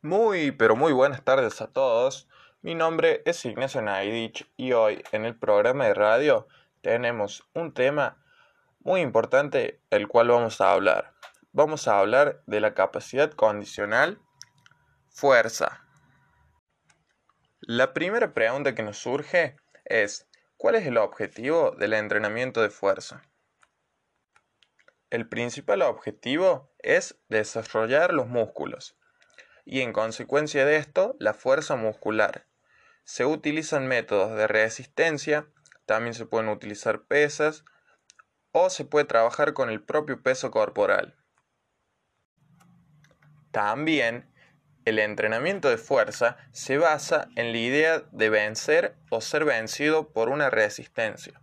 Muy, pero muy buenas tardes a todos. Mi nombre es Ignacio Naidich y hoy en el programa de radio tenemos un tema muy importante el cual vamos a hablar. Vamos a hablar de la capacidad condicional fuerza. La primera pregunta que nos surge es, ¿cuál es el objetivo del entrenamiento de fuerza? El principal objetivo es desarrollar los músculos y en consecuencia de esto la fuerza muscular. Se utilizan métodos de resistencia, también se pueden utilizar pesas o se puede trabajar con el propio peso corporal. También el entrenamiento de fuerza se basa en la idea de vencer o ser vencido por una resistencia.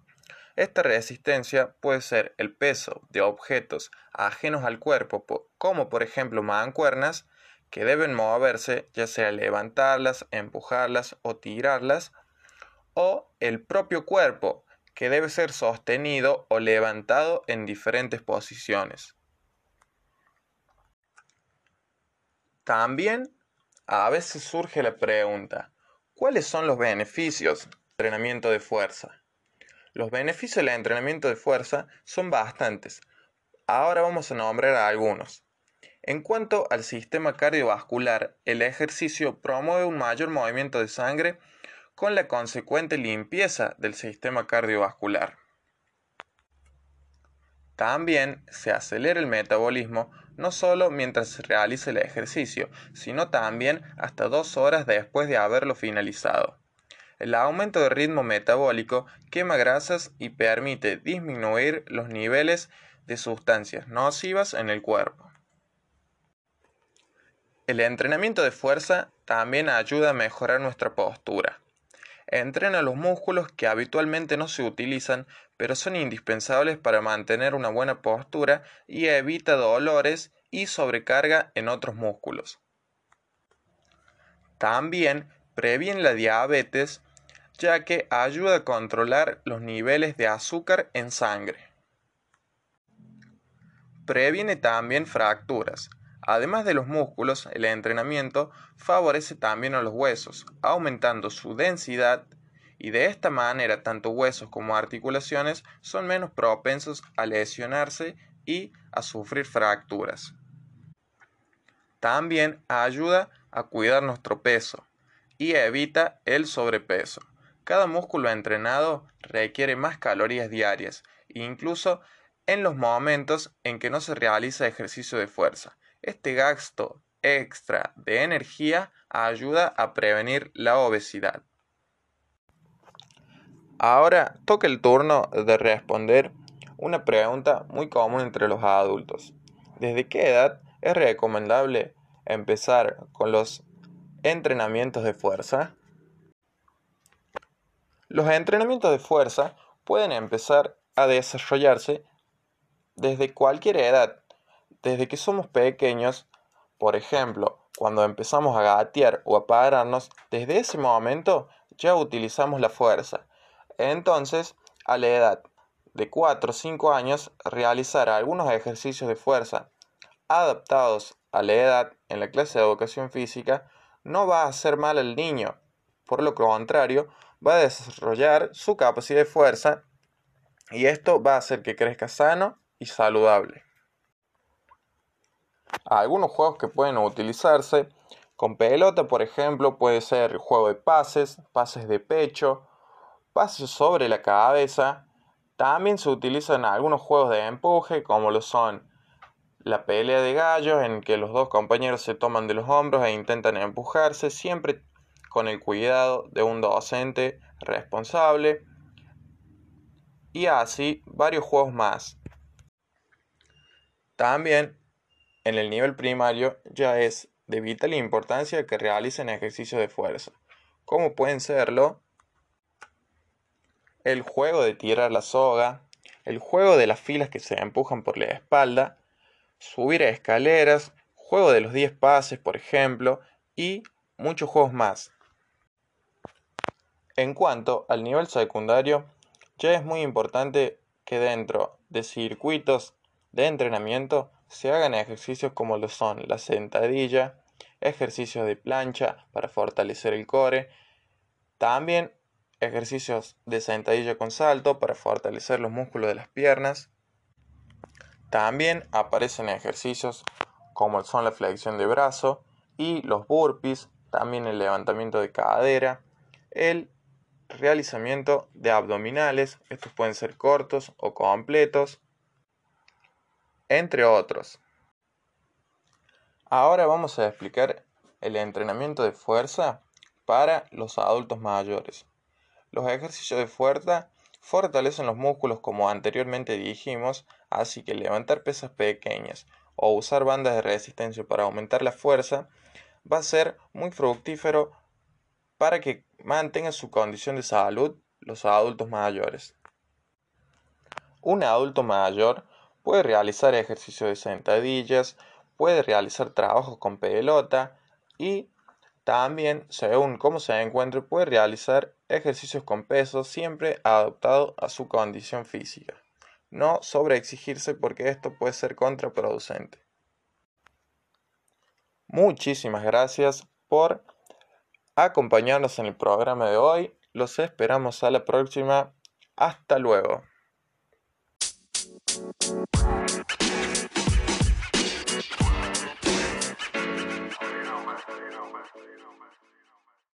Esta resistencia puede ser el peso de objetos ajenos al cuerpo, como por ejemplo mancuernas, que deben moverse, ya sea levantarlas, empujarlas o tirarlas, o el propio cuerpo, que debe ser sostenido o levantado en diferentes posiciones. También a veces surge la pregunta, ¿cuáles son los beneficios del entrenamiento de fuerza? Los beneficios del entrenamiento de fuerza son bastantes. Ahora vamos a nombrar algunos. En cuanto al sistema cardiovascular, el ejercicio promueve un mayor movimiento de sangre con la consecuente limpieza del sistema cardiovascular. También se acelera el metabolismo no solo mientras se realiza el ejercicio, sino también hasta dos horas después de haberlo finalizado. El aumento de ritmo metabólico quema grasas y permite disminuir los niveles de sustancias nocivas en el cuerpo. El entrenamiento de fuerza también ayuda a mejorar nuestra postura. Entrena los músculos que habitualmente no se utilizan, pero son indispensables para mantener una buena postura y evita dolores y sobrecarga en otros músculos. También previene la diabetes, ya que ayuda a controlar los niveles de azúcar en sangre. Previene también fracturas, Además de los músculos, el entrenamiento favorece también a los huesos, aumentando su densidad y de esta manera tanto huesos como articulaciones son menos propensos a lesionarse y a sufrir fracturas. También ayuda a cuidar nuestro peso y evita el sobrepeso. Cada músculo entrenado requiere más calorías diarias, incluso en los momentos en que no se realiza ejercicio de fuerza. Este gasto extra de energía ayuda a prevenir la obesidad. Ahora toca el turno de responder una pregunta muy común entre los adultos. ¿Desde qué edad es recomendable empezar con los entrenamientos de fuerza? Los entrenamientos de fuerza pueden empezar a desarrollarse desde cualquier edad, desde que somos pequeños, por ejemplo, cuando empezamos a gatear o a pararnos, desde ese momento ya utilizamos la fuerza. Entonces, a la edad de 4 o 5 años, realizar algunos ejercicios de fuerza adaptados a la edad en la clase de educación física no va a hacer mal al niño. Por lo contrario, va a desarrollar su capacidad de fuerza y esto va a hacer que crezca sano y saludable algunos juegos que pueden utilizarse con pelota, por ejemplo, puede ser juego de pases, pases de pecho, pases sobre la cabeza. También se utilizan algunos juegos de empuje, como lo son la pelea de gallos, en que los dos compañeros se toman de los hombros e intentan empujarse, siempre con el cuidado de un docente responsable. Y así varios juegos más. También en el nivel primario ya es de vital importancia que realicen ejercicios de fuerza, como pueden serlo el juego de tirar la soga, el juego de las filas que se empujan por la espalda, subir a escaleras, juego de los 10 pases, por ejemplo, y muchos juegos más. En cuanto al nivel secundario, ya es muy importante que dentro de circuitos de entrenamiento se hagan ejercicios como lo son la sentadilla, ejercicios de plancha para fortalecer el core, también ejercicios de sentadilla con salto para fortalecer los músculos de las piernas. También aparecen ejercicios como son la flexión de brazo y los burpees, también el levantamiento de cadera, el realizamiento de abdominales, estos pueden ser cortos o completos, entre otros. Ahora vamos a explicar el entrenamiento de fuerza para los adultos mayores. Los ejercicios de fuerza fortalecen los músculos como anteriormente dijimos, así que levantar pesas pequeñas o usar bandas de resistencia para aumentar la fuerza va a ser muy fructífero para que mantengan su condición de salud los adultos mayores. Un adulto mayor puede realizar ejercicios de sentadillas, puede realizar trabajos con pelota y también, según cómo se encuentre, puede realizar ejercicios con peso siempre adaptado a su condición física. No sobreexigirse porque esto puede ser contraproducente. Muchísimas gracias por acompañarnos en el programa de hoy. Los esperamos a la próxima. Hasta luego. Thank you.